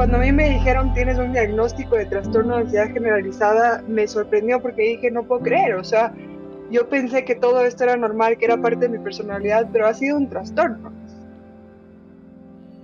Cuando a mí me dijeron tienes un diagnóstico de trastorno de ansiedad generalizada, me sorprendió porque dije no puedo creer, o sea, yo pensé que todo esto era normal, que era parte de mi personalidad, pero ha sido un trastorno.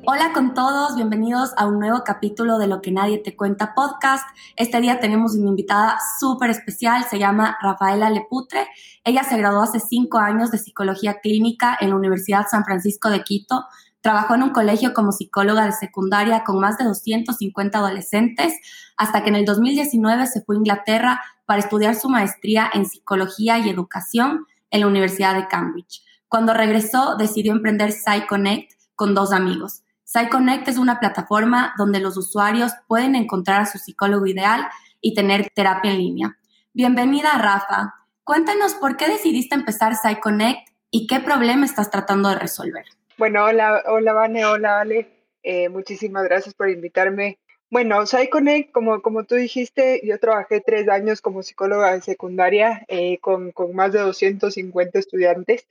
Hola con todos, bienvenidos a un nuevo capítulo de Lo que nadie te cuenta podcast. Este día tenemos una invitada súper especial, se llama Rafaela Leputre. Ella se graduó hace cinco años de psicología clínica en la Universidad San Francisco de Quito. Trabajó en un colegio como psicóloga de secundaria con más de 250 adolescentes, hasta que en el 2019 se fue a Inglaterra para estudiar su maestría en psicología y educación en la Universidad de Cambridge. Cuando regresó, decidió emprender PsyConnect con dos amigos. PsyConnect es una plataforma donde los usuarios pueden encontrar a su psicólogo ideal y tener terapia en línea. Bienvenida, Rafa. Cuéntanos por qué decidiste empezar PsyConnect y qué problema estás tratando de resolver. Bueno, hola, hola, Vane, hola, Ale. Eh, muchísimas gracias por invitarme. Bueno, PsyConnect, como, como tú dijiste, yo trabajé tres años como psicóloga de secundaria eh, con, con más de 250 estudiantes.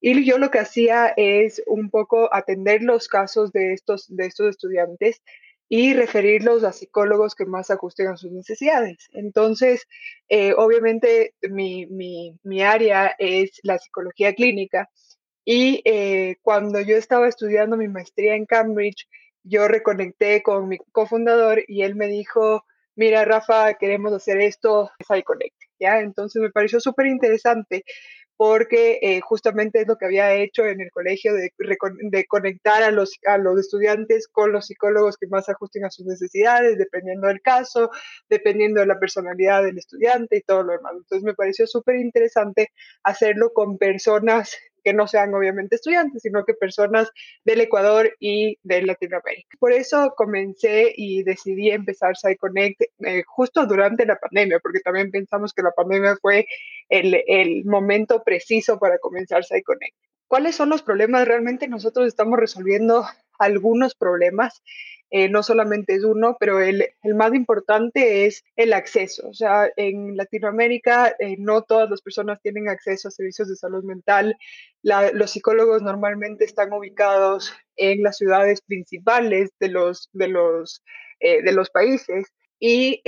Y yo lo que hacía es un poco atender los casos de estos, de estos estudiantes y referirlos a psicólogos que más ajusten a sus necesidades. Entonces, eh, obviamente mi, mi, mi, área es la psicología clínica y eh, cuando yo estaba estudiando mi maestría en Cambridge, yo reconecté con mi cofundador y él me dijo, mira Rafa, queremos hacer esto, PsyConnect, ¿ya? Entonces me pareció súper interesante porque eh, justamente es lo que había hecho en el colegio de, de, conectar a los, a los estudiantes con los psicólogos que más ajusten a sus necesidades, dependiendo del caso, dependiendo de la personalidad del estudiante y todo lo demás. Entonces me pareció súper interesante hacerlo con personas que no sean obviamente estudiantes, sino que personas del Ecuador y de Latinoamérica. Por eso comencé y decidí empezar PsyConnect eh, justo durante la pandemia, porque también pensamos que la pandemia fue el, el momento preciso para comenzar PsyConnect. ¿Cuáles son los problemas? Realmente nosotros estamos resolviendo algunos problemas eh, no solamente es uno, pero el, el, más importante es el acceso. O sea, en Latinoamérica eh, no todas las personas tienen acceso a servicios de salud mental. los psicólogos normalmente están ubicados en las ciudades principales de los, de los, eh, de los países y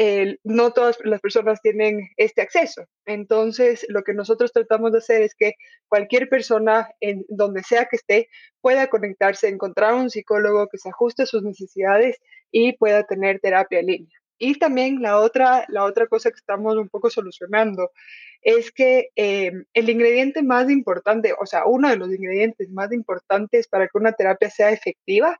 no todas las personas tienen este acceso. Entonces, lo que nosotros tratamos de hacer es que cualquier persona, en donde sea que esté, pueda conectarse, encontrar un psicólogo que se ajuste a sus necesidades y pueda tener terapia en línea. Y también la otra, la otra cosa que estamos un poco solucionando es que eh, el ingrediente más importante, o sea, uno de los ingredientes más importantes para que una terapia sea efectiva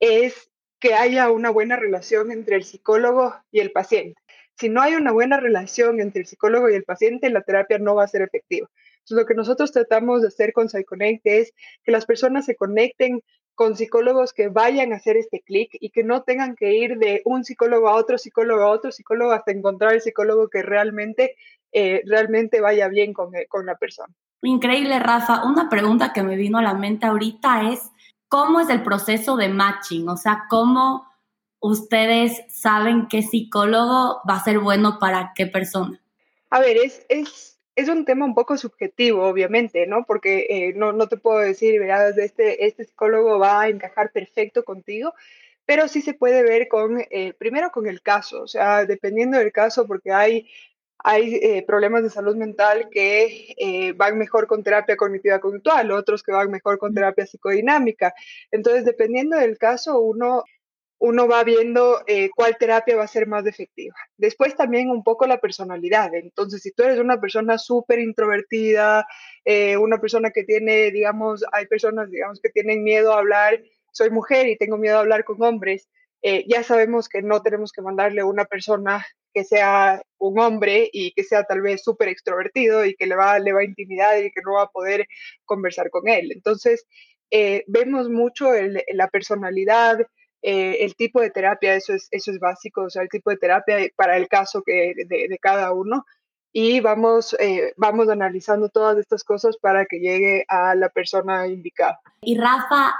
es que haya una buena relación entre el psicólogo y el paciente. Si no hay una buena relación entre el psicólogo y el paciente, la terapia no va a ser efectiva. Entonces, lo que nosotros tratamos de hacer con PsyConnect es que las personas se conecten con psicólogos que vayan a hacer este clic y que no tengan que ir de un psicólogo a otro psicólogo a otro psicólogo hasta encontrar el psicólogo que realmente, eh, realmente vaya bien con, con la persona. Increíble, Rafa. Una pregunta que me vino a la mente ahorita es, ¿cómo es el proceso de matching? O sea, ¿cómo ustedes saben qué psicólogo va a ser bueno para qué persona? A ver, es, es, es un tema un poco subjetivo, obviamente, ¿no? Porque eh, no, no, te puedo decir, verás, este, este psicólogo va a encajar perfecto contigo, pero sí se puede ver con, eh, primero con el caso, o sea, dependiendo del caso, porque hay hay eh, problemas de salud mental que eh, van mejor con terapia cognitiva conductual, otros que van mejor con terapia psicodinámica. Entonces, dependiendo del caso, uno, uno va viendo eh, cuál terapia va a ser más efectiva. Después también un poco la personalidad. Entonces, si tú eres una persona súper introvertida, una persona que tiene, digamos, hay personas, digamos, que tienen miedo a hablar, soy mujer y tengo miedo a hablar con hombres, ya sabemos que no tenemos que mandarle a una persona que sea un hombre y que sea tal vez súper extrovertido y que le va, le va a intimidar y que no va a poder conversar con él. Entonces, eh, vemos mucho la personalidad, eh, el tipo de terapia, eso es, eso es básico, o sea, el tipo de terapia para el caso que, de, cada uno. Y vamos, eh, vamos analizando todas estas cosas para que llegue a la persona indicada. Y Rafa,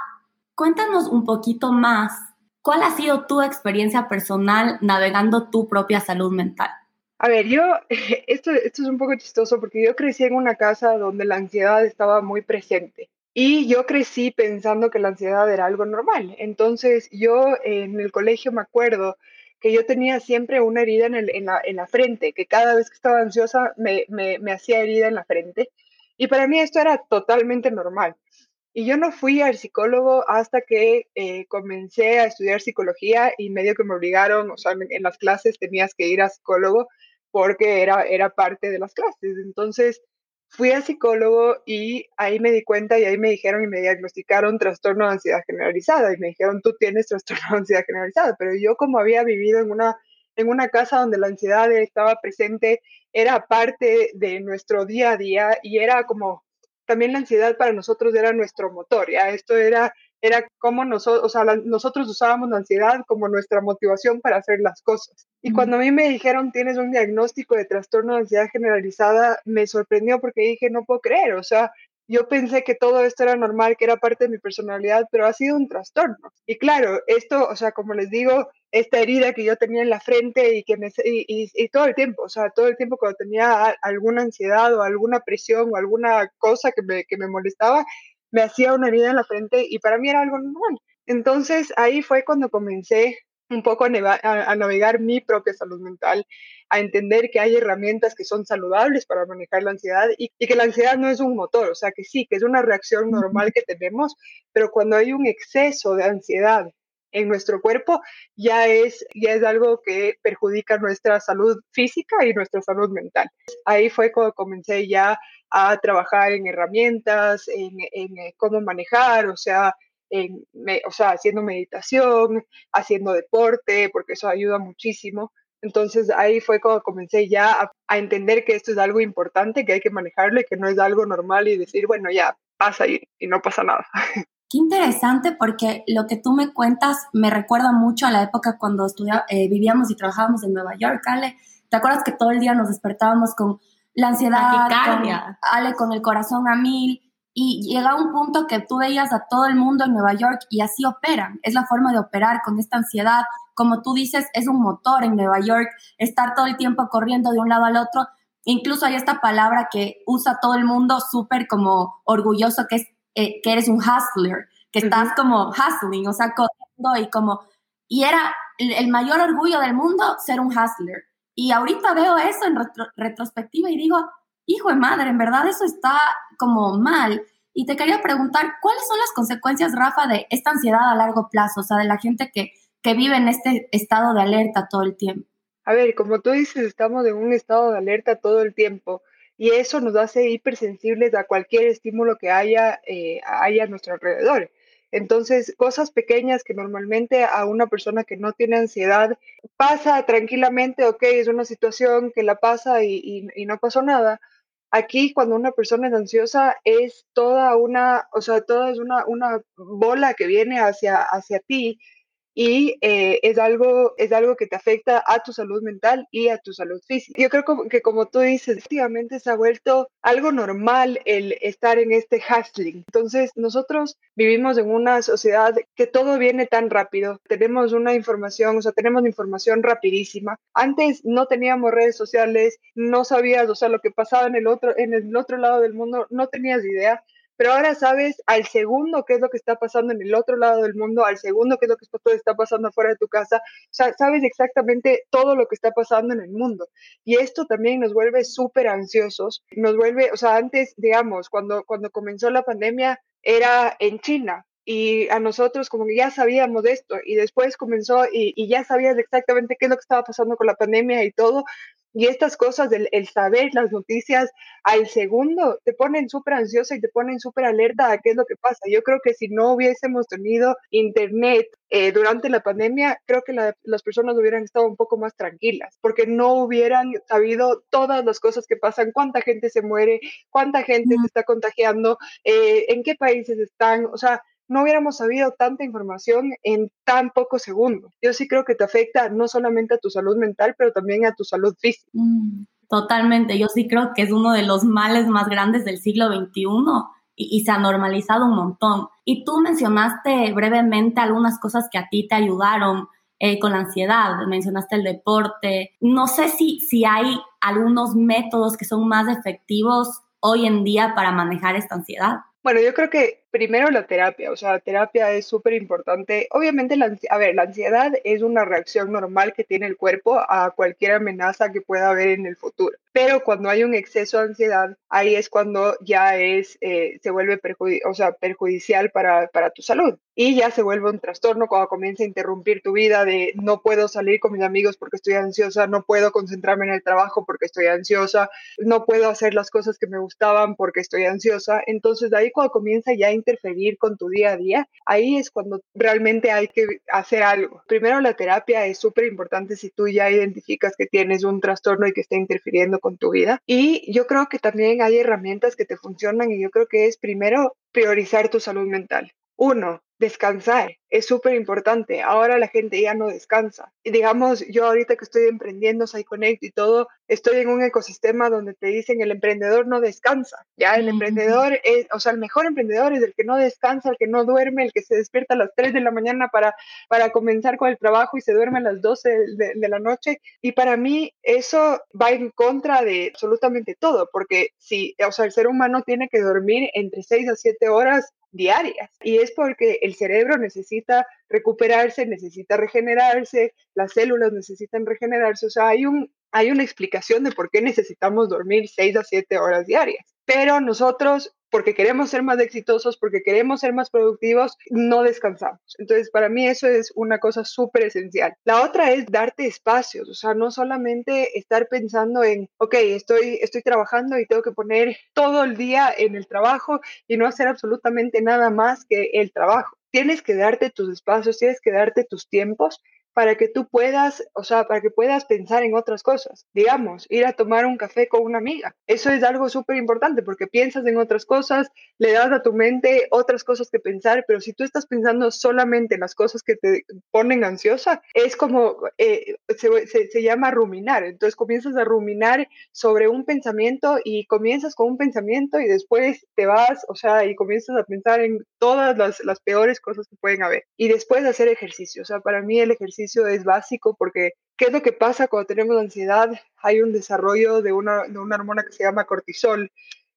cuéntanos un poquito más ¿Cuál ha sido tu experiencia personal navegando tu propia salud mental? A ver, yo, esto, esto es un poco chistoso porque yo crecí en una casa donde la ansiedad estaba muy presente. Y yo crecí pensando que la ansiedad era algo normal. Entonces yo en el colegio me acuerdo que yo tenía siempre una herida en, el, en, la, en la, frente, que cada vez que estaba ansiosa me, me, me hacía herida en la frente. Y para mí esto era totalmente normal. Y yo no fui al psicólogo hasta que eh, comencé a estudiar psicología y medio que me obligaron, o sea, en las clases tenías que ir a psicólogo porque era, era parte de las clases. Entonces, fui a psicólogo y ahí me di cuenta y ahí me dijeron y me diagnosticaron trastorno de ansiedad generalizada y me dijeron, tú tienes trastorno de ansiedad generalizada, pero yo como había vivido en una, en una casa donde la ansiedad estaba presente, era parte de nuestro día a día y era como, también la ansiedad para nosotros era nuestro motor, ya esto era era como nosotros, o sea, nosotros usábamos la ansiedad como nuestra motivación para hacer las cosas. Y cuando a mí me dijeron tienes un diagnóstico de trastorno de ansiedad generalizada, me sorprendió porque dije, no puedo creer, o sea, yo pensé que todo esto era normal, que era parte de mi personalidad, pero ha sido un trastorno. Y claro, esto, o sea, como les digo, esta herida que yo tenía en la frente y que me y, y, todo el tiempo, o sea, todo el tiempo cuando tenía alguna ansiedad o alguna presión o alguna cosa que me, que me molestaba, me hacía una herida en la frente y para mí era algo normal. Entonces ahí fue cuando comencé un poco a, navegar mi propia salud mental, a entender que hay herramientas que son saludables para manejar la ansiedad y, que la ansiedad no es un motor, o sea que sí, que es una reacción normal que tenemos, pero cuando hay un exceso de ansiedad en nuestro cuerpo, ya es, ya es algo que perjudica nuestra salud física y nuestra salud mental. Ahí fue cuando comencé ya a trabajar en herramientas, en, en eh, cómo manejar, o sea, en, o sea, haciendo meditación, haciendo deporte, porque eso ayuda muchísimo. Entonces ahí fue cuando comencé ya a, a, entender que esto es algo importante, que hay que manejarlo y que no es algo normal y decir, bueno, ya pasa y, y no pasa nada. Qué interesante porque lo que tú me cuentas me recuerda mucho a la época cuando eh, vivíamos y trabajábamos en Nueva York, Ale. ¿Te acuerdas que todo el día nos despertábamos con la ansiedad, con, Ale con el corazón a mil? Y llega un punto que tú veías a todo el mundo en Nueva York y así operan. Es la forma de operar con esta ansiedad. Como tú dices, es un motor en Nueva York, estar todo el tiempo corriendo de un lado al otro. Incluso hay esta palabra que usa todo el mundo súper como orgulloso, que es eh, que eres un hustler, que estás como hustling, o sea, corriendo y como... Y era el mayor orgullo del mundo ser un hustler. Y ahorita veo eso en retrospectiva y digo, hijo de madre, en verdad eso está como mal. Y te quería preguntar, ¿cuáles son las consecuencias, Rafa, de esta ansiedad a largo plazo? O sea, de la gente que, que vive en este estado de alerta todo el tiempo. A ver, como tú dices, estamos en un estado de alerta todo el tiempo y eso nos hace hipersensibles a cualquier estímulo que haya, eh, haya a nuestro alrededor. Entonces, cosas pequeñas que normalmente a una persona que no tiene ansiedad pasa tranquilamente, ok, es una situación que la pasa y, y, no pasó nada. Aquí, cuando una persona es ansiosa, es toda una, o sea, toda es una, una bola que viene hacia, hacia ti y eh, es, algo, es algo que te afecta a tu salud mental y a tu salud física. Yo creo que como tú dices, efectivamente se ha vuelto algo normal el estar en este hustling. Entonces, nosotros vivimos en una sociedad que todo viene tan rápido, tenemos una información, o sea, tenemos información rapidísima. Antes no teníamos redes sociales, no sabías, o sea, lo que pasaba en el otro, en el otro lado del mundo, no tenías idea pero ahora sabes al segundo qué es lo que está pasando en el otro lado del mundo, al segundo qué es lo que está pasando afuera de tu casa, o sea, sabes exactamente todo lo que está pasando en el mundo. Y esto también nos vuelve súper ansiosos, nos vuelve, o sea, antes, digamos, cuando, cuando comenzó la pandemia era en China, y a nosotros como que ya sabíamos de esto y después comenzó y, y, ya sabías exactamente qué es lo que estaba pasando con la pandemia y todo, y estas cosas, del el saber las noticias al segundo, te ponen súper ansiosa y te ponen súper alerta a qué es lo que pasa. Yo creo que si no hubiésemos tenido internet eh, durante la pandemia, creo que las personas hubieran estado un poco más tranquilas, porque no hubieran sabido todas las cosas que pasan, cuánta gente se muere, cuánta gente se está contagiando, eh, en qué países están, o sea, no hubiéramos sabido tanta información en tan pocos segundos. Yo sí creo que te afecta no solamente a tu salud mental, pero también a tu salud física. Mm, totalmente, yo sí creo que es uno de los males más grandes del siglo XXI y, se ha normalizado un montón. Y tú mencionaste brevemente algunas cosas que a ti te ayudaron eh, con la ansiedad, mencionaste el deporte. No sé si, si hay algunos métodos que son más efectivos hoy en día para manejar esta ansiedad. Bueno, yo creo que primero la terapia, o sea, la terapia es súper importante. Obviamente, la, a ver, la ansiedad es una reacción normal que tiene el cuerpo a cualquier amenaza que pueda haber en el futuro. Pero cuando hay un exceso de ansiedad, ahí es cuando ya es, eh, se vuelve o sea, perjudicial para, para tu salud. Y ya se vuelve un trastorno cuando comienza a interrumpir tu vida de no puedo salir con mis amigos porque estoy ansiosa, no puedo concentrarme en el trabajo porque estoy ansiosa, no puedo hacer las cosas que me gustaban porque estoy ansiosa. Entonces, de ahí cuando comienza ya a interferir con tu día a día, ahí es cuando realmente hay que hacer algo. Primero, la terapia es súper importante si tú ya identificas que tienes un trastorno y que está interfiriendo con tu vida. Y yo creo que también hay herramientas que te funcionan y yo creo que es primero priorizar tu salud mental. Uno, descansar es súper importante. Ahora la gente ya no descansa. Y digamos, yo ahorita que estoy emprendiendo PsyConnect y todo, estoy en un ecosistema donde te dicen el emprendedor no descansa. Ya el emprendedor es, o sea, el mejor emprendedor es el que no descansa, el que no duerme, el que se despierta a las 3 de la mañana para, para comenzar con el trabajo y se duerme a las 12 de, de la noche. Y para mí eso va en contra de absolutamente todo, porque si, o sea, el ser humano tiene que dormir entre 6 a 7 horas diarias. Y es porque el cerebro necesita recuperarse, necesita regenerarse, las células necesitan regenerarse. O sea, hay, un, hay una explicación de por qué necesitamos dormir 6 a 7 horas diarias. Pero nosotros porque queremos ser más exitosos, porque queremos ser más productivos, no descansamos. Entonces, para mí eso es una cosa súper esencial. La otra es darte espacios, o sea, no solamente estar pensando en, ok, estoy, estoy trabajando y tengo que poner todo el día en el trabajo y no hacer absolutamente nada más que el trabajo. Tienes que darte tus espacios, tienes que darte tus tiempos para que tú puedas, o sea, para que puedas pensar en otras cosas. Digamos, ir a tomar un café con una amiga. Eso es algo súper importante porque piensas en otras cosas, le das a tu mente otras cosas que pensar, pero si tú estás pensando solamente en las cosas que te ponen ansiosa, es como, eh, se, se llama ruminar. Entonces comienzas a ruminar sobre un pensamiento y comienzas con un pensamiento y después te vas, o sea, y comienzas a pensar en todas las, las peores cosas que pueden haber. Y después hacer ejercicio. O sea, para mí el ejercicio es básico porque ¿qué es lo que pasa cuando tenemos ansiedad? Hay un desarrollo de una, de una hormona que se llama cortisol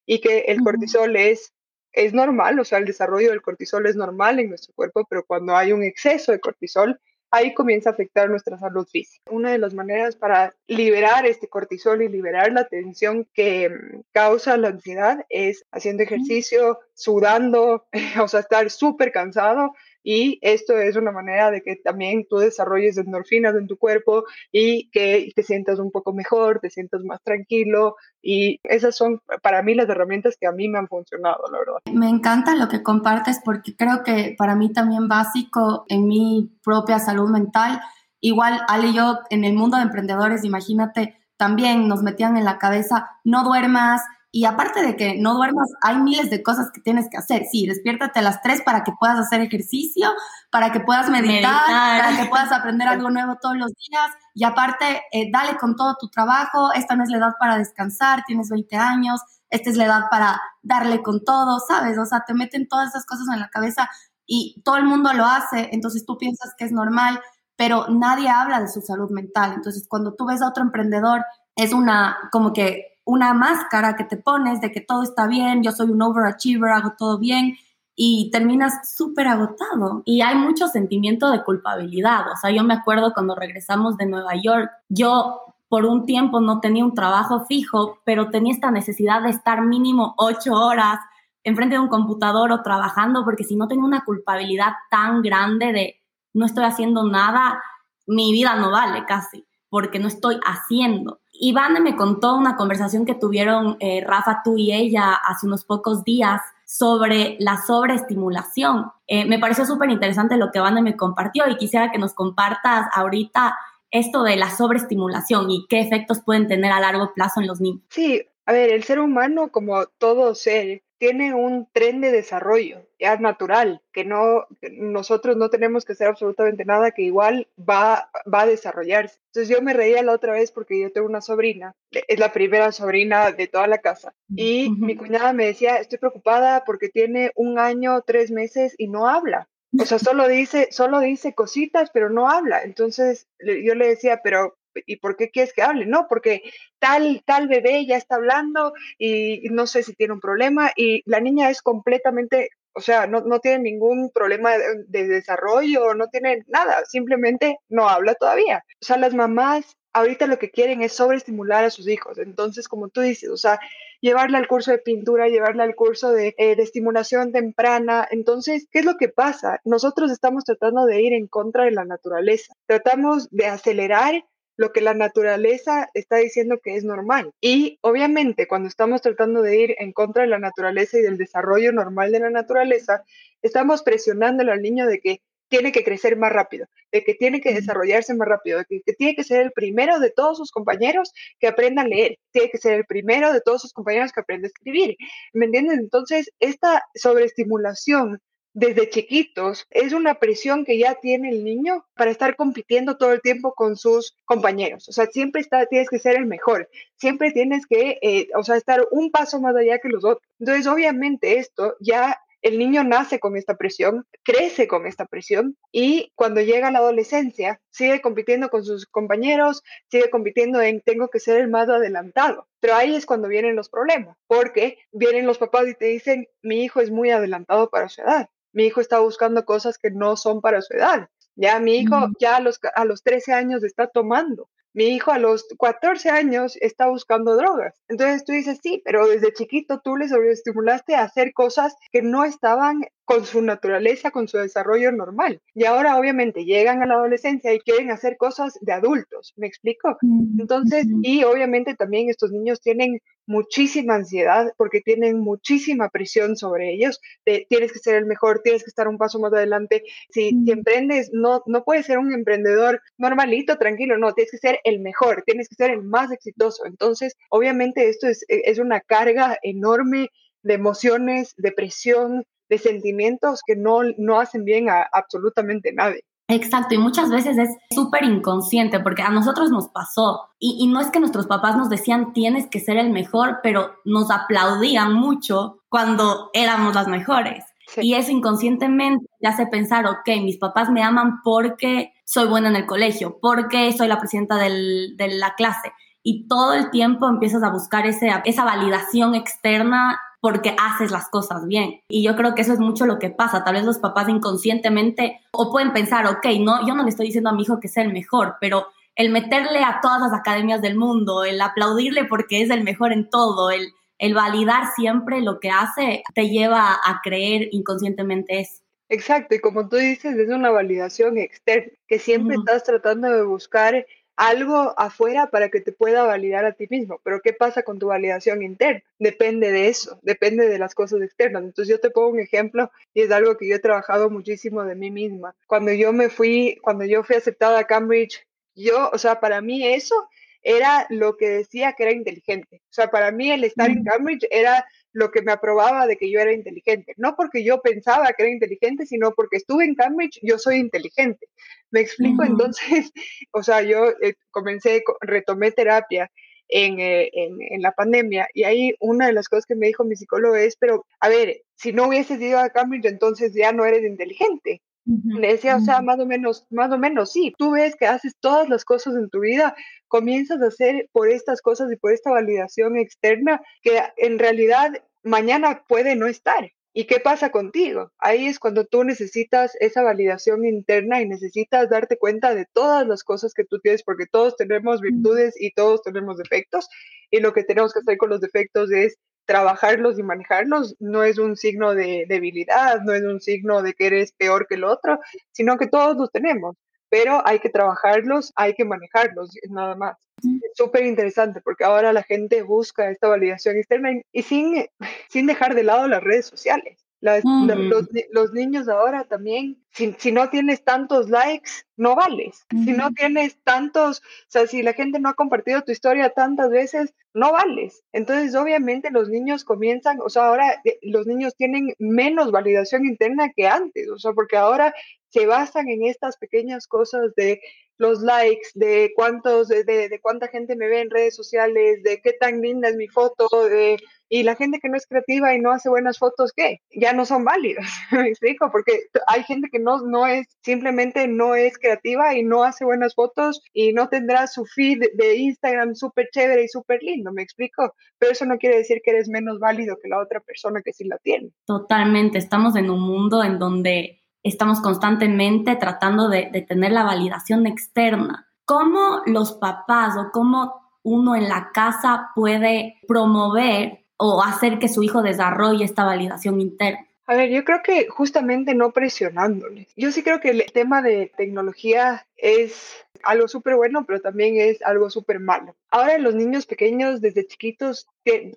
y que el cortisol es, es normal, o sea, el desarrollo del cortisol es normal en nuestro cuerpo, pero cuando hay un exceso de cortisol, ahí comienza a afectar nuestra salud física. Una de las maneras para liberar este cortisol y liberar la tensión que mm, causa la ansiedad es haciendo ejercicio, sudando, o sea, estar súper cansado y esto es una manera de que también tú desarrolles endorfinas en tu cuerpo y que te sientas un poco mejor, te sientas más tranquilo y esas son para mí las herramientas que a mí me han funcionado, la verdad. Me encanta lo que compartes porque creo que para mí también básico en mi propia salud mental, igual Ali y yo en el mundo de emprendedores, imagínate, también nos metían en la cabeza, no duermas, y aparte de que no duermas, hay miles de cosas que tienes que hacer. Sí, despiértate a las 3 para que puedas hacer ejercicio, para que puedas meditar, para que puedas aprender algo nuevo todos los días. Y aparte, eh, dale con todo tu trabajo. Esta no es la edad para descansar, tienes 20 años. Esta es la edad para darle con todo, ¿sabes? O sea, te meten todas esas cosas en la cabeza y todo el mundo lo hace. Entonces tú piensas que es normal, pero nadie habla de su salud mental. Entonces, cuando tú ves a otro emprendedor, es una como que una máscara que te pones de que todo está bien, yo soy un overachiever, hago todo bien y terminas súper agotado. Y hay mucho sentimiento de culpabilidad. O sea, yo me acuerdo cuando regresamos de Nueva York, yo por un tiempo no tenía un trabajo fijo, pero tenía esta necesidad de estar mínimo ocho horas enfrente de un computador o trabajando, porque si no tengo una culpabilidad tan grande de no estoy haciendo nada, mi vida no vale casi, porque no estoy haciendo. Iván me contó una conversación que tuvieron eh, Rafa, tú y ella hace unos pocos días sobre la sobreestimulación. Eh, me pareció súper interesante lo que Iván me compartió y quisiera que nos compartas ahorita esto de la sobreestimulación y qué efectos pueden tener a largo plazo en los niños. Sí, a ver, el ser humano, como todo ser, tiene un tren de desarrollo, ya natural, que no, nosotros no tenemos que hacer absolutamente nada, que igual va, va a desarrollarse. Entonces yo me reía la otra vez porque yo tengo una sobrina, es la primera sobrina de toda la casa, y mi cuñada me decía, estoy preocupada porque tiene un año, tres meses y no habla. O sea, solo dice, solo dice cositas, pero no habla. Entonces yo le decía, pero ¿y por qué quieres que hable? No, porque tal, tal bebé ya está hablando y no sé si tiene un problema y la niña es completamente o sea, no, no tiene ningún problema de, de, desarrollo, no tiene nada, simplemente no habla todavía. O sea, las mamás ahorita lo que quieren es sobreestimular a sus hijos. Entonces, como tú dices, o sea, llevarla al curso de pintura, llevarla al curso de, eh, de, estimulación temprana. Entonces, ¿qué es lo que pasa? Nosotros estamos tratando de ir en contra de la naturaleza. Tratamos de acelerar lo que la naturaleza está diciendo que es normal. Y obviamente cuando estamos tratando de ir en contra de la naturaleza y del desarrollo normal de la naturaleza, estamos presionándole al niño de que tiene que crecer más rápido, de que tiene que desarrollarse más rápido, de que, tiene que ser el primero de todos sus compañeros que aprenda a leer, tiene que ser el primero de todos sus compañeros que aprenda a escribir. ¿Me entiendes? Entonces, esta sobreestimulación desde chiquitos es una presión que ya tiene el niño para estar compitiendo todo el tiempo con sus compañeros. O sea, siempre tienes que ser el mejor, siempre tienes que, eh, o sea, estar un paso más allá que los otros. Entonces, obviamente esto ya el niño nace con esta presión, crece con esta presión y cuando llega la adolescencia sigue compitiendo con sus compañeros, sigue compitiendo en tengo que ser el más adelantado. Pero ahí es cuando vienen los problemas, porque vienen los papás y te dicen, mi hijo es muy adelantado para su edad mi hijo está buscando cosas que no son para su edad. Ya mi hijo ya a los, a los 13 años está tomando. Mi hijo a los 14 años está buscando drogas. Entonces tú dices, sí, pero desde chiquito tú le sobreestimulaste a hacer cosas que no estaban con su naturaleza, con su desarrollo normal. Y ahora obviamente llegan a la adolescencia y quieren hacer cosas de adultos, ¿me explico? Entonces, y obviamente también estos niños tienen muchísima ansiedad porque tienen muchísima presión sobre ellos, de tienes que ser el mejor, tienes que estar un paso más adelante. Si, emprendes, no, no puedes ser un emprendedor normalito, tranquilo, no, tienes que ser el mejor, tienes que ser el más exitoso. Entonces, obviamente esto es, es una carga enorme de emociones, de presión, de sentimientos que no, no hacen bien a absolutamente nadie. Exacto, y muchas veces es súper inconsciente porque a nosotros nos pasó y, no es que nuestros papás nos decían tienes que ser el mejor, pero nos aplaudían mucho cuando éramos las mejores. Y eso inconscientemente te hace pensar, ok, mis papás me aman porque soy buena en el colegio, porque soy la presidenta del, de la clase. Y todo el tiempo empiezas a buscar ese, esa validación externa porque haces las cosas bien. Y yo creo que eso es mucho lo que pasa. Tal vez los papás inconscientemente o pueden pensar, ok, no, yo no le estoy diciendo a mi hijo que sea el mejor, pero el meterle a todas las academias del mundo, el aplaudirle porque es el mejor en todo, el, el validar siempre lo que hace, te lleva a creer inconscientemente eso. Exacto, y como tú dices, es una validación externa, que siempre estás tratando de buscar algo afuera para que te pueda validar a ti mismo. Pero ¿qué pasa con tu validación interna? Depende de eso, depende de las cosas externas. Entonces yo te pongo un ejemplo y es algo que yo he trabajado muchísimo de mí misma. Cuando yo me fui, cuando yo fui aceptada a Cambridge, yo, o sea, para mí eso era lo que decía que era inteligente. O sea, para mí el estar en Cambridge era lo que me aprobaba de que yo era inteligente. No porque yo pensaba que era inteligente, sino porque estuve en Cambridge, yo soy inteligente. ¿Me explico? Entonces, o sea, yo eh, comencé, retomé terapia en, eh, en, en, la pandemia y ahí una de las cosas que me dijo mi psicólogo es, pero a ver, si no hubieses ido a Cambridge, entonces ya no eres inteligente. Le decía, o sea, más o menos, más o menos, sí, tú ves que haces todas las cosas en tu vida, comienzas a hacer por estas cosas y por esta validación externa que en realidad mañana puede no estar. ¿Y qué pasa contigo? Ahí es cuando tú necesitas esa validación interna y necesitas darte cuenta de todas las cosas que tú tienes, porque todos tenemos virtudes y todos tenemos defectos, y lo que tenemos que hacer con los defectos es trabajarlos y manejarlos. No es un signo de debilidad, no es un signo de que eres peor que el otro, sino que todos los tenemos, pero hay que trabajarlos, hay que manejarlos, nada más. Es súper interesante porque ahora la gente busca esta validación externa y sin, sin dejar de lado las redes sociales. Mm. los, los, niños ahora también, si, si, no tienes tantos likes, no vales. Si no tienes tantos, o sea, si la gente no ha compartido tu historia tantas veces, no vales. Entonces, obviamente los niños comienzan, o sea, ahora eh, los niños tienen menos validación interna que antes, o sea, porque ahora se basan en estas pequeñas cosas de los likes, de cuántos, de, de, cuánta gente me ve en redes sociales, de qué tan linda es mi foto, de, y la gente que no es creativa y no hace buenas fotos, ¿qué? Ya no son válidas, me explico, porque hay gente que no, no es, simplemente no es creativa y no hace buenas fotos y no tendrá su feed de Instagram súper chévere y súper lindo, me explico, pero eso no quiere decir que eres menos válido que la otra persona que sí la tiene. Totalmente, estamos en un mundo en donde estamos constantemente tratando de, tener la validación externa. ¿Cómo los papás o cómo uno en la casa puede promover o hacer que su hijo desarrolle esta validación interna? A ver, yo creo que justamente no presionándoles. Yo sí creo que el tema de tecnología es algo súper bueno, pero también es algo súper malo. Ahora los niños pequeños desde chiquitos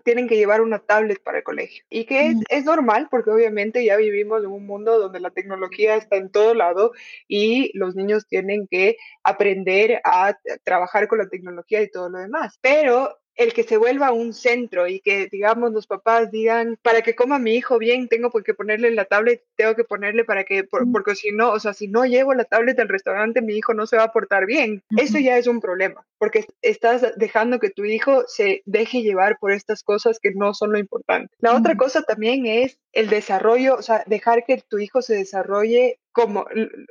tienen que llevar una tablet para el colegio y que es, es, normal porque obviamente ya vivimos en un mundo donde la tecnología está en todo lado y los niños tienen que aprender a trabajar con la tecnología y todo lo demás. Pero el que se vuelva un centro y que, digamos, los papás digan, para que coma mi hijo bien, tengo que ponerle la tablet, tengo que ponerle para que, porque si no, o sea, si no llevo la tablet al restaurante, mi hijo no se va a portar bien. Eso ya es un problema, porque estás dejando que tu hijo se deje llevar por estas cosas que no son lo importante. La otra cosa también es el desarrollo, o sea, dejar que tu hijo se desarrolle como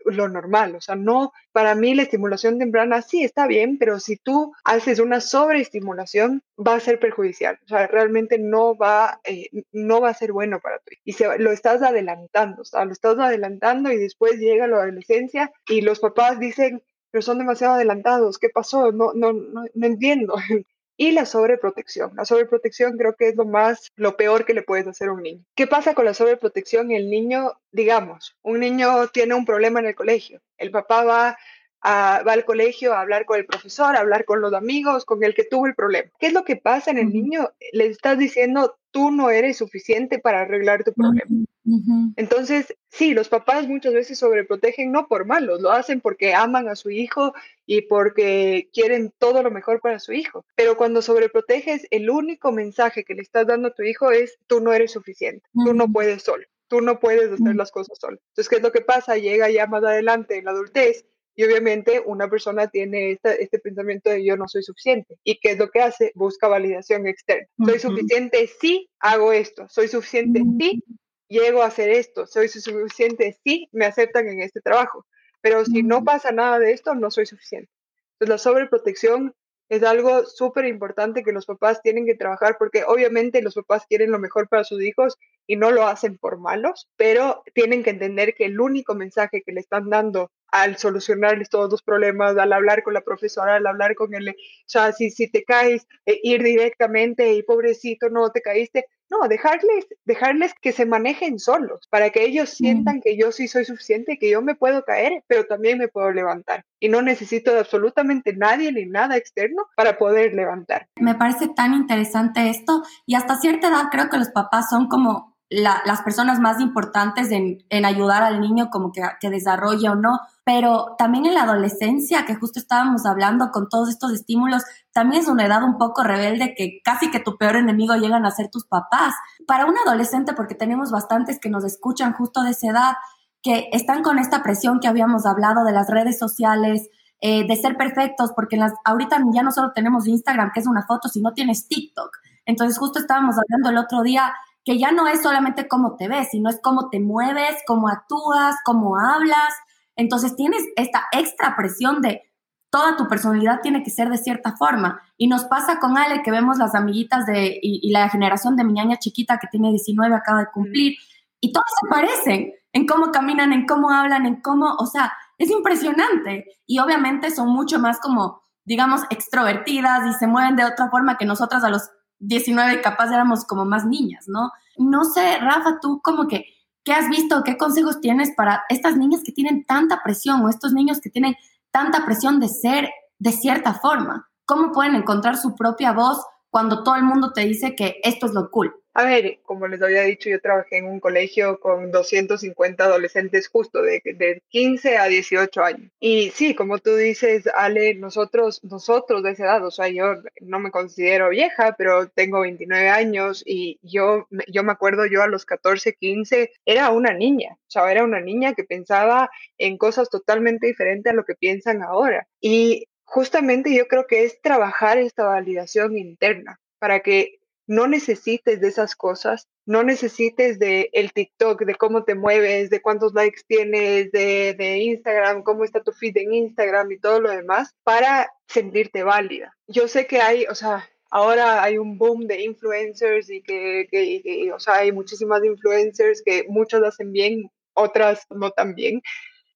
lo normal, o sea, no, para mí la estimulación temprana sí está bien, pero si tú haces una sobreestimulación va a ser perjudicial, o sea, realmente no va, eh, no va a ser bueno para ti y se, lo estás adelantando, o sea, lo estás adelantando y después llega la adolescencia y los papás dicen, pero son demasiado adelantados, ¿qué pasó? No, no, no, no entiendo. y la sobreprotección. La sobreprotección creo que es lo más, lo peor que le puedes hacer a un niño. ¿Qué pasa con la sobreprotección? El niño, digamos, un niño tiene un problema en el colegio. El papá va, a, va al colegio a hablar con el profesor, a hablar con los amigos, con el que tuvo el problema. ¿Qué es lo que pasa en el niño? Le estás diciendo, tú no eres suficiente para arreglar tu problema. Entonces, sí, los papás muchas veces sobreprotegen no por malos, lo hacen porque aman a su hijo y porque quieren todo lo mejor para su hijo. Pero cuando sobreproteges, el único mensaje que le estás dando a tu hijo es tú no eres suficiente, tú no puedes solo, tú no puedes hacer las cosas solo. Entonces, ¿qué es lo que pasa? Llega ya más adelante en la adultez y obviamente una persona tiene este pensamiento de yo no soy suficiente. ¿Y qué es lo que hace? Busca validación externa. Soy suficiente si hago esto. Soy suficiente si llego a hacer esto, soy suficiente si me aceptan en este trabajo, pero si no pasa nada de esto, no soy suficiente. Entonces la sobreprotección es algo súper importante que los papás tienen que trabajar porque obviamente los papás quieren lo mejor para sus hijos y no lo hacen por malos, pero tienen que entender que el único mensaje que le están dando al solucionarles todos los problemas, al hablar con la profesora, al hablar con él, o sea, si, si te caes, eh, ir directamente y pobrecito, no te caíste, no, dejarles, dejarles que se manejen solos, para que ellos sientan que yo sí soy suficiente, que yo me puedo caer, pero también me puedo levantar. Y no necesito de absolutamente nadie ni nada externo para poder levantar. Me parece tan interesante esto y hasta cierta edad creo que los papás son como las personas más importantes en, en, ayudar al niño como que, que desarrolle o no, pero también en la adolescencia, que justo estábamos hablando con todos estos estímulos, también es una edad un poco rebelde que casi que tu peor enemigo llegan a ser tus papás. Para un adolescente, porque tenemos bastantes que nos escuchan justo de esa edad, que están con esta presión que habíamos hablado de las redes sociales, eh, de ser perfectos, porque las, ahorita ya no solo tenemos Instagram, que es una foto, sino tienes TikTok. Entonces justo estábamos hablando el otro día que ya no es solamente cómo te ves, sino es cómo te mueves, cómo actúas, cómo hablas. Entonces tienes esta extra presión de toda tu personalidad tiene que ser de cierta forma. Y nos pasa con Ale que vemos las amiguitas de, y, la generación de mi niña chiquita que tiene 19, acaba de cumplir, y todas se parecen en cómo caminan, en cómo hablan, en cómo, o sea, es impresionante. Y obviamente son mucho más como, digamos, extrovertidas y se mueven de otra forma que nosotras a los 19 capaz éramos como más niñas, ¿no? No sé, Rafa, tú como que, ¿qué has visto? ¿Qué consejos tienes para estas niñas que tienen tanta presión o estos niños que tienen tanta presión de ser de cierta forma? ¿Cómo pueden encontrar su propia voz cuando todo el mundo te dice que esto es lo cool? A ver, como les había dicho, yo trabajé en un colegio con 250 adolescentes justo de, de 15 a 18 años. Y sí, como tú dices, Ale, nosotros, nosotros de esa edad, o sea, yo no me considero vieja, pero tengo 29 años y yo, yo me acuerdo, yo a los 14, 15, era una niña, o sea, era una niña que pensaba en cosas totalmente diferentes a lo que piensan ahora. Y justamente yo creo que es trabajar esta validación interna para que no necesites de esas cosas, no necesites de el TikTok, de cómo te mueves, de cuántos likes tienes, de, de, Instagram, cómo está tu feed en Instagram y todo lo demás para sentirte válida. Yo sé que hay, o sea, ahora hay un boom de influencers y que, que, o sea, hay muchísimas influencers que muchas hacen bien, otras no tan bien,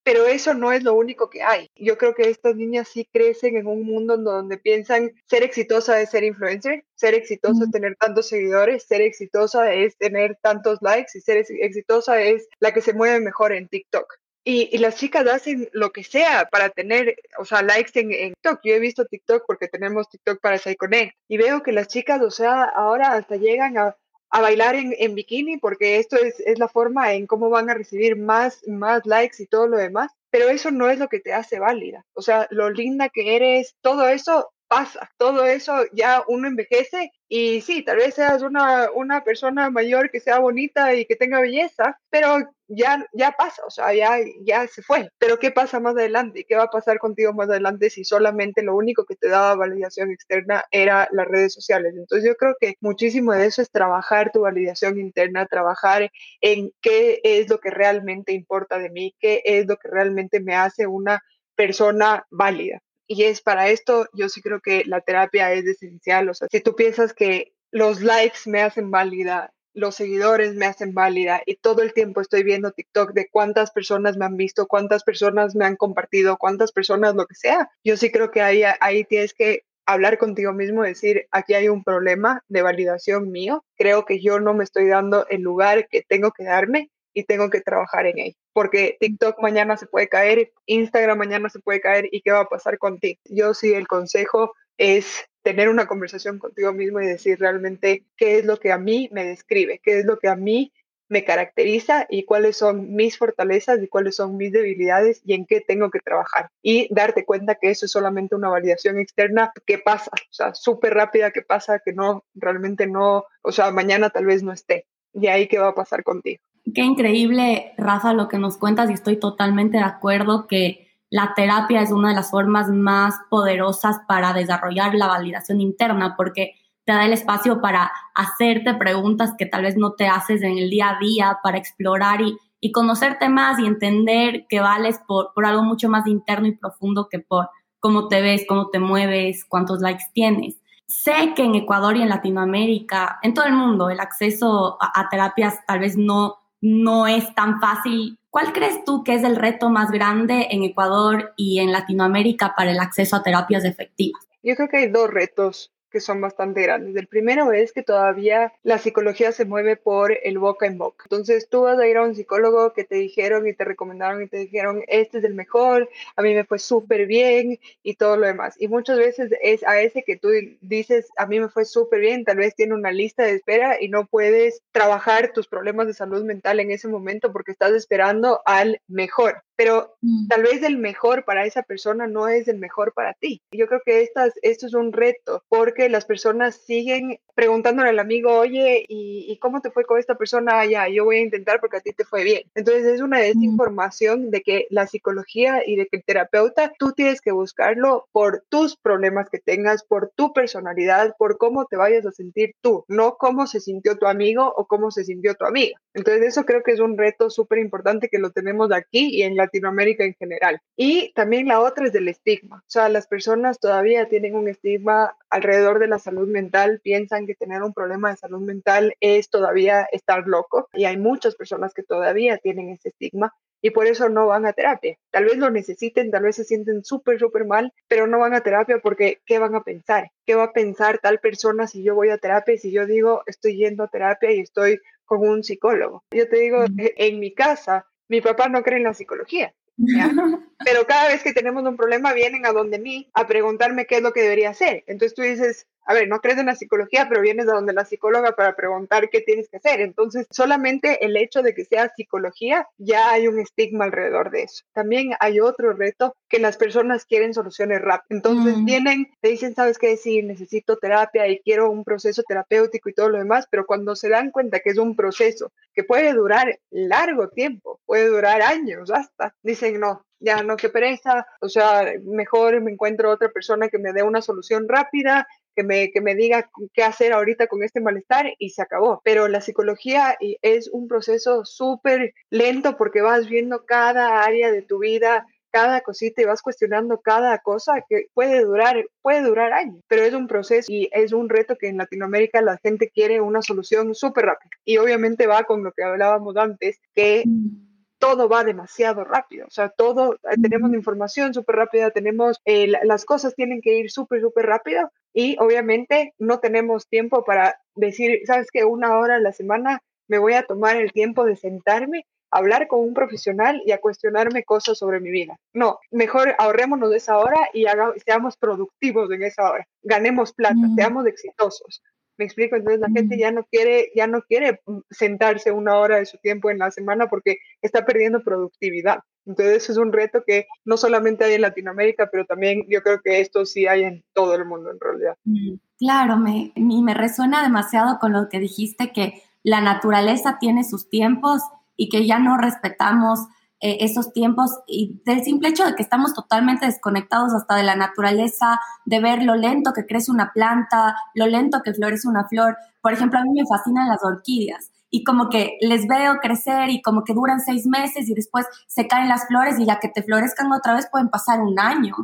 pero eso no es lo único que hay. Yo creo que estas niñas sí crecen en un mundo donde piensan ser exitosa es ser influencer, ser exitosa es tener tantos seguidores, ser exitosa es tener tantos likes y ser exitosa es la que se mueve mejor en TikTok. Y, las chicas hacen lo que sea para tener, o sea, likes en, en, TikTok. Yo he visto TikTok porque tenemos TikTok para Connect y veo que las chicas, o sea, ahora hasta llegan a a bailar en, en, bikini porque esto es, es, la forma en cómo van a recibir más, más likes y todo lo demás, pero eso no es lo que te hace válida. O sea, lo linda que eres, todo eso pasa, todo eso ya uno envejece y sí, tal vez seas una, una persona mayor que sea bonita y que tenga belleza, pero ya, ya pasa, o sea, ya, ya se fue. Pero ¿qué pasa más adelante? ¿Qué va a pasar contigo más adelante si solamente lo único que te daba validación externa era las redes sociales? Entonces yo creo que muchísimo de eso es trabajar tu validación interna, trabajar en qué es lo que realmente importa de mí, qué es lo que realmente me hace una persona válida. Y es para esto, yo sí creo que la terapia es esencial. O sea, si tú piensas que los likes me hacen válida, los seguidores me hacen válida y todo el tiempo estoy viendo TikTok de cuántas personas me han visto, cuántas personas me han compartido, cuántas personas, lo que sea. Yo sí creo que ahí, ahí tienes que hablar contigo mismo, decir, aquí hay un problema de validación mío, creo que yo no me estoy dando el lugar que tengo que darme y tengo que trabajar en ello. Porque TikTok mañana se puede caer, Instagram mañana se puede caer y qué va a pasar contigo. Yo sí, el consejo es tener una conversación contigo mismo y decir realmente qué es lo que a mí me describe, qué es lo que a mí me caracteriza y cuáles son mis fortalezas y cuáles son mis debilidades y en qué tengo que trabajar. Y darte cuenta que eso es solamente una validación externa que pasa, o sea, súper rápida que pasa, que no, realmente no, o sea, mañana tal vez no esté. Y ahí qué va a pasar contigo. Qué increíble, Rafa, lo que nos cuentas y estoy totalmente de acuerdo que la terapia es una de las formas más poderosas para desarrollar la validación interna porque te da el espacio para hacerte preguntas que tal vez no te haces en el día a día, para explorar y, y conocerte más y entender que vales por, por algo mucho más interno y profundo que por cómo te ves, cómo te mueves, cuántos likes tienes. Sé que en Ecuador y en Latinoamérica, en todo el mundo, el acceso a, a terapias tal vez no no es tan fácil. ¿Cuál crees tú que es el reto más grande en Ecuador y en Latinoamérica para el acceso a terapias efectivas? Yo creo que hay dos retos que son bastante grandes. El primero es que todavía la psicología se mueve por el boca en boca. Entonces tú vas a ir a un psicólogo que te dijeron y te recomendaron y te dijeron, este es el mejor, a mí me fue súper bien y todo lo demás. Y muchas veces es a ese que tú dices, a mí me fue súper bien, tal vez tiene una lista de espera y no puedes trabajar tus problemas de salud mental en ese momento porque estás esperando al mejor pero mm. tal vez el mejor para esa persona no es el mejor para ti. Yo creo que estas, esto es un reto porque las personas siguen preguntándole al amigo, oye, ¿y, cómo te fue con esta persona? Ya, yo voy a intentar porque a ti te fue bien. Entonces es una mm. desinformación de que la psicología y de que el terapeuta, tú tienes que buscarlo por tus problemas que tengas, por tu personalidad, por cómo te vayas a sentir tú, no cómo se sintió tu amigo o cómo se sintió tu amiga. Entonces eso creo que es un reto súper importante que lo tenemos aquí y en la Latinoamérica en general. Y también la otra es del estigma. O sea, las personas todavía tienen un estigma alrededor de la salud mental, piensan que tener un problema de salud mental es todavía estar loco y hay muchas personas que todavía tienen ese estigma y por eso no van a terapia. Tal vez lo necesiten, tal vez se sienten súper, súper mal, pero no van a terapia porque ¿qué van a pensar? ¿Qué va a pensar tal persona si yo voy a terapia y si yo digo estoy yendo a terapia y estoy con un psicólogo? Yo te digo, en mi casa mi papá no cree en la psicología. Pero cada vez que tenemos un problema vienen a donde mí a preguntarme qué es lo que debería hacer. Entonces tú dices, a ver, no crees en la psicología, pero vienes a donde la psicóloga para preguntar qué tienes que hacer. Entonces, solamente el hecho de que sea psicología, ya hay un estigma alrededor de eso. También hay otro reto que las personas quieren soluciones rápidas. Entonces, mm. vienen, te dicen, ¿sabes qué decir? Necesito terapia y quiero un proceso terapéutico y todo lo demás, pero cuando se dan cuenta que es un proceso que puede durar largo tiempo, puede durar años hasta, dicen, no, ya no, qué pereza, o sea, mejor me encuentro otra persona que me dé una solución rápida, que me, que me diga qué hacer ahorita con este malestar y se acabó. Pero la psicología es un proceso súper lento porque vas viendo cada área de tu vida, cada cosita y vas cuestionando cada cosa que puede durar, puede durar años, pero es un proceso y es un reto que en Latinoamérica la gente quiere una solución súper rápida. Y obviamente va con lo que hablábamos antes, que mm todo va demasiado rápido, o sea, todo, eh, tenemos información súper rápida, tenemos, eh, las cosas tienen que ir súper, súper rápido y obviamente no tenemos tiempo para decir, sabes que una hora a la semana me voy a tomar el tiempo de sentarme, hablar con un profesional y a cuestionarme cosas sobre mi vida. No, mejor ahorrémonos de esa hora y seamos productivos en esa hora, ganemos plata, seamos exitosos. Me explico, entonces la gente ya no quiere, ya no quiere mm, sentarse una hora de su tiempo en la semana porque está perdiendo productividad. Entonces es un reto que no solamente hay en Latinoamérica, pero también yo creo que esto sí hay en todo el mundo en realidad. Mm, claro, me, me resuena demasiado con lo que dijiste, que la naturaleza tiene sus tiempos y que ya no respetamos eh, esos tiempos y del simple hecho de que estamos totalmente desconectados hasta de la naturaleza, de ver lo lento que crece una planta, lo lento que florece una flor. Por ejemplo, a mí me fascinan las orquídeas y como que les veo crecer y como que duran seis meses y después se caen las flores y ya que te florezcan otra vez pueden pasar un año.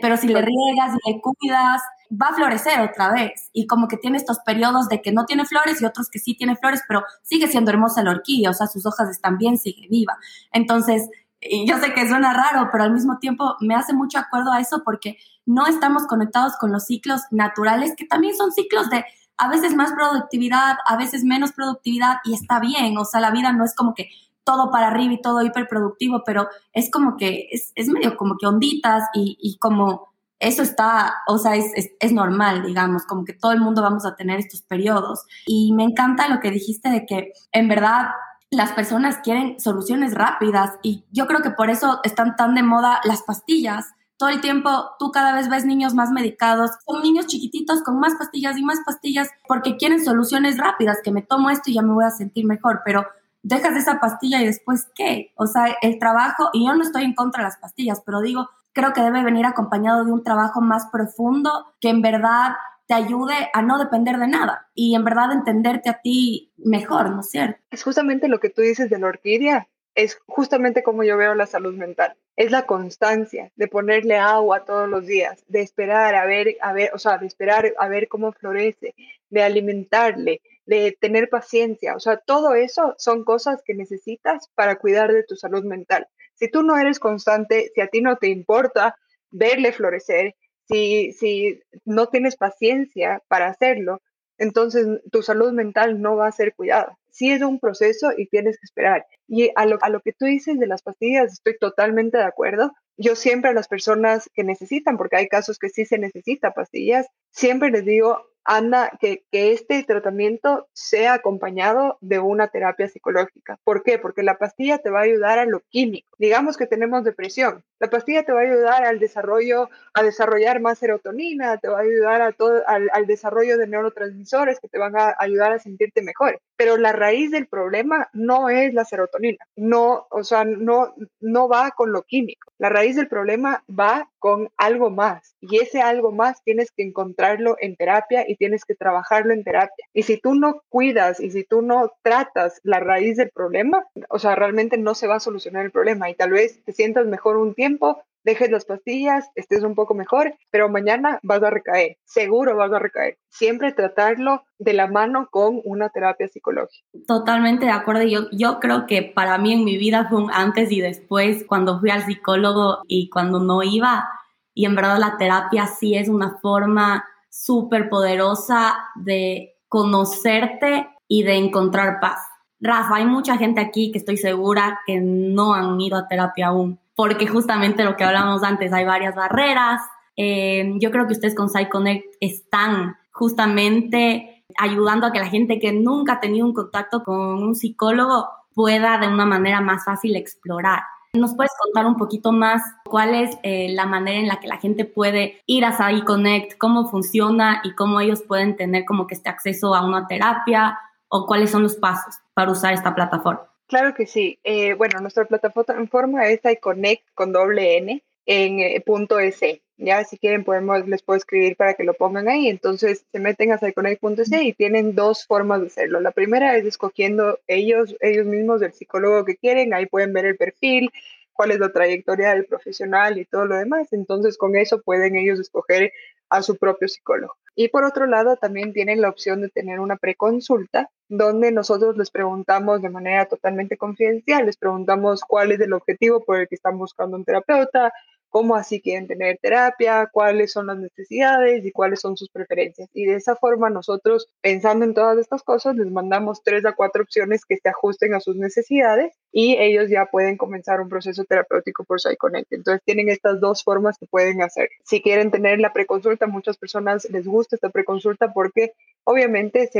pero si le riegas y le cuidas, va a florecer otra vez. Y como que tiene estos periodos de que no tiene flores y otros que sí tiene flores, pero sigue siendo hermosa la orquídea, o sea, sus hojas están bien, sigue viva. Entonces, yo sé que suena raro, pero al mismo tiempo me hace mucho acuerdo a eso porque no estamos conectados con los ciclos naturales, que también son ciclos de a veces más productividad, a veces menos productividad, y está bien, o sea, la vida no es como que todo para arriba y todo hiperproductivo, pero es como que es, es medio como que onditas y, y como eso está, o sea, es, es, normal, digamos, como que todo el mundo vamos a tener estos periodos. Y me encanta lo que dijiste de que en verdad las personas quieren soluciones rápidas y yo creo que por eso están tan de moda las pastillas. Todo el tiempo tú cada vez ves niños más medicados, son niños chiquititos con más pastillas y más pastillas porque quieren soluciones rápidas, que me tomo esto y ya me voy a sentir mejor, pero dejas esa pastilla y después qué? O sea, el trabajo, y yo no estoy en contra de las pastillas, pero digo, creo que debe venir acompañado de un trabajo más profundo que en verdad te ayude a no depender de nada y en verdad entenderte a ti mejor, ¿no es cierto? Es justamente lo que tú dices de la orquídea, es justamente como yo veo la salud mental. Es la constancia de ponerle agua todos los días, de esperar a ver, a ver, o sea, de esperar a ver cómo florece, de alimentarle, de tener paciencia. O sea, todo eso son cosas que necesitas para cuidar de tu salud mental. Si tú no eres constante, si a ti no te importa verle florecer, si, si no tienes paciencia para hacerlo, entonces tu salud mental no va a ser cuidada. Sí es un proceso y tienes que esperar. Y a lo, a lo que tú dices de las pastillas, estoy totalmente de acuerdo. Yo siempre a las personas que necesitan, porque hay casos que sí se necesita pastillas, siempre les digo, anda, que, que, este tratamiento sea acompañado de una terapia psicológica. ¿Por qué? Porque la pastilla te va a ayudar a lo químico. Digamos que tenemos depresión. La pastilla te va a ayudar al desarrollo, a desarrollar más serotonina, te va a ayudar a todo, al, al desarrollo de neurotransmisores que te van a ayudar a sentirte mejor. Pero la raíz del problema no es la serotonina. No, o sea, no, no va con lo químico. La raíz del problema va con algo más. Y ese algo más tienes que encontrarlo en terapia y tienes que trabajarlo en terapia. Y si tú no cuidas y si tú no tratas la raíz del problema, o sea, realmente no se va a solucionar el problema y tal vez te sientas mejor un tiempo, dejes las pastillas, estés un poco mejor, pero mañana vas a recaer, seguro vas a recaer. Siempre tratarlo de la mano con una terapia psicológica. Totalmente de acuerdo. Yo, creo que para mí en mi vida fue un antes y después cuando fui al psicólogo y cuando no iba. Y en verdad la terapia sí es una forma súper poderosa de conocerte y de encontrar paz. Rafa, hay mucha gente aquí que estoy segura que no han ido a terapia aún, porque justamente lo que hablamos antes, hay varias barreras. Eh, yo creo que ustedes con PsyConnect están justamente ayudando a que la gente que nunca ha tenido un contacto con un psicólogo pueda de una manera más fácil explorar. ¿Nos puedes contar un poquito más cuál es eh, la manera en la que la gente puede ir a SAI cómo funciona y cómo ellos pueden tener como que este acceso a una terapia o cuáles son los pasos para usar esta plataforma? Claro que sí. Eh, bueno, nuestra plataforma es iConnect con doble N en eh, punto .es. Ya, si quieren, podemos, les puedo escribir para que lo pongan ahí. Entonces, se meten a psyconnect.es y tienen dos formas de hacerlo. La primera es escogiendo ellos, ellos mismos del psicólogo que quieren. Ahí pueden ver el perfil, cuál es la trayectoria del profesional y todo lo demás. Entonces, con eso pueden ellos escoger a su propio psicólogo. Y por otro lado, también tienen la opción de tener una preconsulta donde nosotros les preguntamos de manera totalmente confidencial, les preguntamos cuál es el objetivo por el que están buscando un terapeuta, cómo así quieren tener terapia, cuáles son las necesidades y cuáles son sus preferencias. Y de esa forma nosotros, pensando en todas estas cosas, les mandamos tres a cuatro opciones que se ajusten a sus necesidades y ellos ya pueden comenzar un proceso terapéutico por PsyConnect. Entonces tienen estas dos formas que pueden hacer. Si quieren tener la preconsulta, muchas personas les gusta esta preconsulta porque obviamente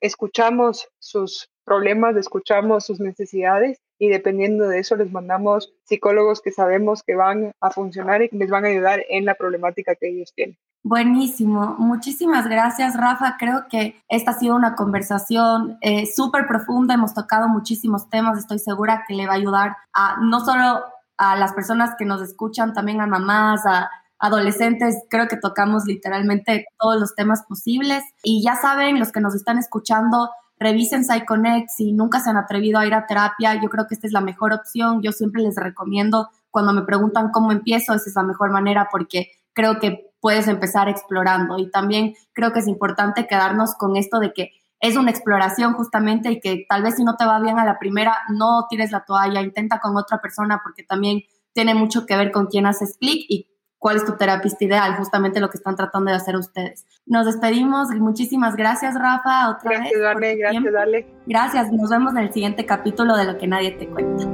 escuchamos sus problemas, escuchamos sus necesidades y dependiendo de eso les mandamos psicólogos que sabemos que van a funcionar y que les van a ayudar en la problemática que ellos tienen. Buenísimo, muchísimas gracias Rafa. Creo que esta ha sido una conversación eh, súper profunda, hemos tocado muchísimos temas, estoy segura que le va a ayudar a no solo a las personas que nos escuchan, también a mamás, a adolescentes, creo que tocamos literalmente todos los temas posibles. Y ya saben, los que nos están escuchando, revisen PsyConnect, si nunca se han atrevido a ir a terapia, yo creo que esta es la mejor opción. Yo siempre les recomiendo, cuando me preguntan cómo empiezo, esa es la mejor manera porque creo que puedes empezar explorando. Y también creo que es importante quedarnos con esto de que es una exploración justamente y que tal vez si no te va bien a la primera, no tires la toalla, intenta con otra persona porque también tiene mucho que ver con quién haces clic y cuál es tu terapista ideal, justamente lo que están tratando de hacer ustedes. Nos despedimos, muchísimas gracias Rafa, otra gracias, vez. Dale, gracias, dale. Gracias, nos vemos en el siguiente capítulo de Lo que nadie te cuenta.